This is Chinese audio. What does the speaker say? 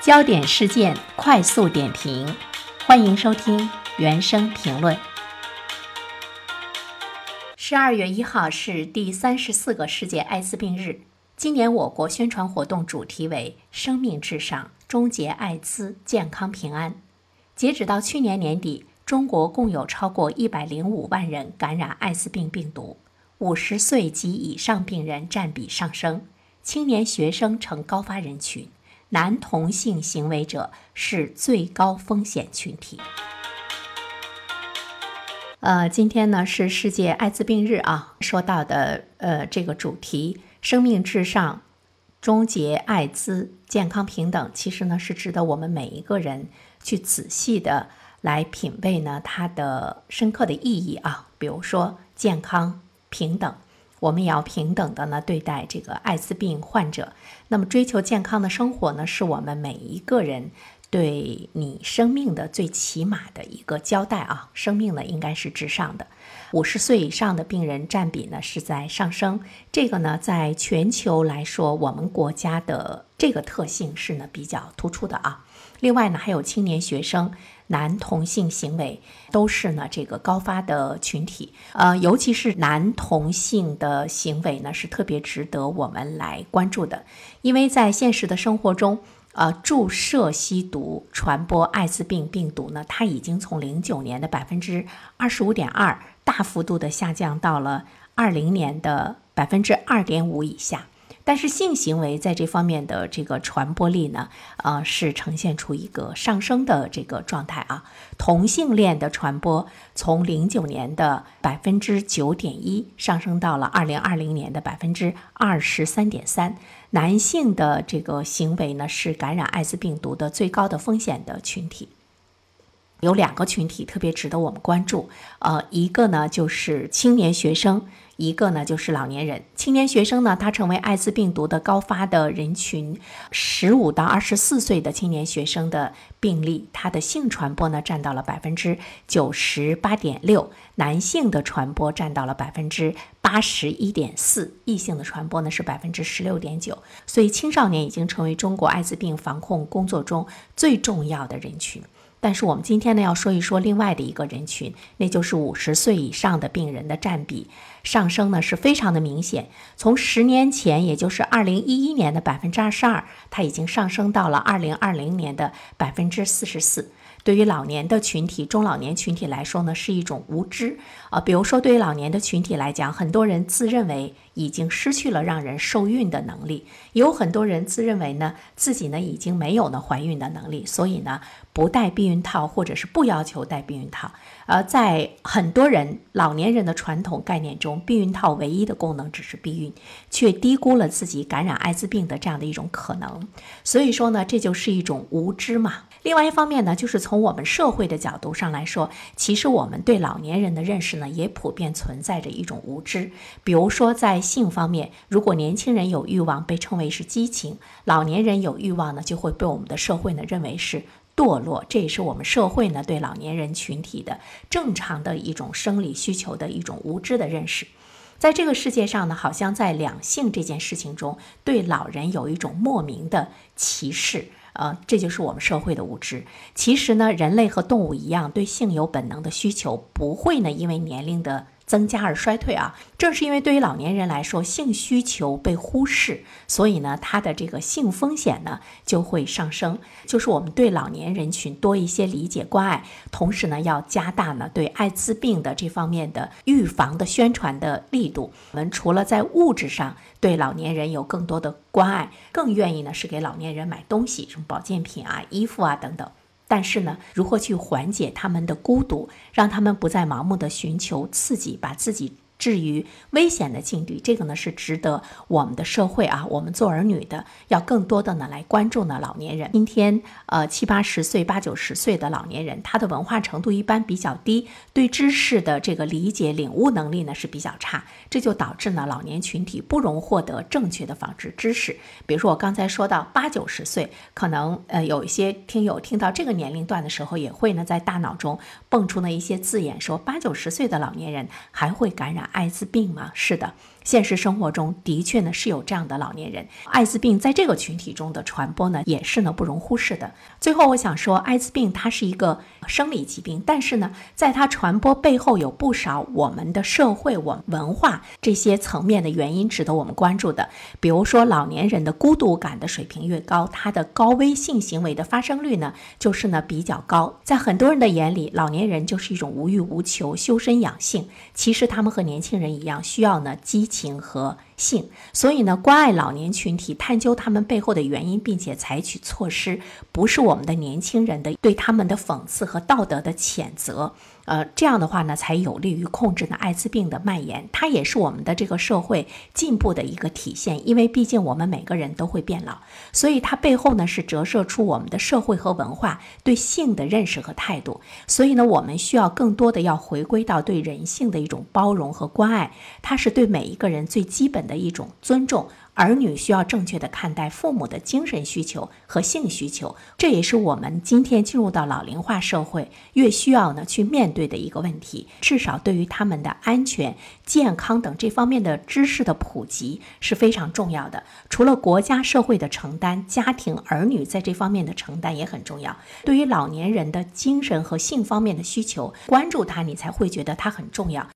焦点事件快速点评，欢迎收听原声评论。十二月一号是第三十四个世界艾滋病日，今年我国宣传活动主题为“生命至上，终结艾滋，健康平安”。截止到去年年底，中国共有超过一百零五万人感染艾滋病病毒，五十岁及以上病人占比上升。青年学生成高发人群，男同性行为者是最高风险群体。呃，今天呢是世界艾滋病日啊，说到的呃这个主题“生命至上，终结艾滋，健康平等”，其实呢是值得我们每一个人去仔细的来品味呢它的深刻的意义啊。比如说健康平等。我们也要平等的呢对待这个艾滋病患者。那么，追求健康的生活呢，是我们每一个人对你生命的最起码的一个交代啊。生命呢，应该是至上的。五十岁以上的病人占比呢是在上升，这个呢，在全球来说，我们国家的这个特性是呢比较突出的啊。另外呢，还有青年学生。男同性行为都是呢这个高发的群体，呃，尤其是男同性的行为呢是特别值得我们来关注的，因为在现实的生活中，呃，注射吸毒传播艾滋病病毒呢，它已经从零九年的百分之二十五点二大幅度的下降到了二零年的百分之二点五以下。但是性行为在这方面的这个传播力呢，呃，是呈现出一个上升的这个状态啊。同性恋的传播从零九年的百分之九点一上升到了二零二零年的百分之二十三点三。男性的这个行为呢，是感染艾滋病毒的最高的风险的群体。有两个群体特别值得我们关注，呃，一个呢就是青年学生，一个呢就是老年人。青年学生呢，他成为艾滋病毒的高发的人群，十五到二十四岁的青年学生的病例，他的性传播呢占到了百分之九十八点六，男性的传播占到了百分之八十一点四，异性的传播呢是百分之十六点九。所以青少年已经成为中国艾滋病防控工作中最重要的人群。但是我们今天呢要说一说另外的一个人群，那就是五十岁以上的病人的占比上升呢是非常的明显。从十年前，也就是二零一一年的百分之二十二，它已经上升到了二零二零年的百分之四十四。对于老年的群体、中老年群体来说呢，是一种无知啊。比如说，对于老年的群体来讲，很多人自认为已经失去了让人受孕的能力，有很多人自认为呢自己呢已经没有呢怀孕的能力，所以呢不戴避孕套或者是不要求戴避孕套。而在很多人老年人的传统概念中，避孕套唯一的功能只是避孕，却低估了自己感染艾滋病的这样的一种可能。所以说呢，这就是一种无知嘛。另外一方面呢，就是从我们社会的角度上来说，其实我们对老年人的认识呢，也普遍存在着一种无知。比如说在性方面，如果年轻人有欲望，被称为是激情；老年人有欲望呢，就会被我们的社会呢认为是堕落。这也是我们社会呢对老年人群体的正常的一种生理需求的一种无知的认识。在这个世界上呢，好像在两性这件事情中，对老人有一种莫名的歧视。呃，这就是我们社会的无知。其实呢，人类和动物一样，对性有本能的需求，不会呢因为年龄的。增加而衰退啊，正是因为对于老年人来说，性需求被忽视，所以呢，他的这个性风险呢就会上升。就是我们对老年人群多一些理解关爱，同时呢，要加大呢对艾滋病的这方面的预防的宣传的力度。我们除了在物质上对老年人有更多的关爱，更愿意呢是给老年人买东西，什么保健品啊、衣服啊等等。但是呢，如何去缓解他们的孤独，让他们不再盲目的寻求刺激，把自己。至于危险的境地，这个呢是值得我们的社会啊，我们做儿女的要更多的呢来关注呢老年人。今天呃七八十岁、八九十岁的老年人，他的文化程度一般比较低，对知识的这个理解、领悟能力呢是比较差，这就导致呢老年群体不容获得正确的防治知识。比如说我刚才说到八九十岁，可能呃有一些听友听到这个年龄段的时候，也会呢在大脑中蹦出呢一些字眼，说八九十岁的老年人还会感染。艾滋病吗？是的。现实生活中的确呢是有这样的老年人，艾滋病在这个群体中的传播呢也是呢不容忽视的。最后我想说，艾滋病它是一个生理疾病，但是呢，在它传播背后有不少我们的社会、我文化这些层面的原因值得我们关注的。比如说，老年人的孤独感的水平越高，他的高危性行为的发生率呢就是呢比较高。在很多人的眼里，老年人就是一种无欲无求、修身养性。其实他们和年轻人一样，需要呢激情和。性，所以呢，关爱老年群体，探究他们背后的原因，并且采取措施，不是我们的年轻人的对他们的讽刺和道德的谴责。呃，这样的话呢，才有利于控制呢艾滋病的蔓延。它也是我们的这个社会进步的一个体现。因为毕竟我们每个人都会变老，所以它背后呢是折射出我们的社会和文化对性的认识和态度。所以呢，我们需要更多的要回归到对人性的一种包容和关爱。它是对每一个人最基本的的一种尊重。儿女需要正确的看待父母的精神需求和性需求，这也是我们今天进入到老龄化社会越需要呢去面对的一个问题。至少对于他们的安全、健康等这方面的知识的普及是非常重要的。除了国家社会的承担，家庭儿女在这方面的承担也很重要。对于老年人的精神和性方面的需求，关注他，你才会觉得他很重要。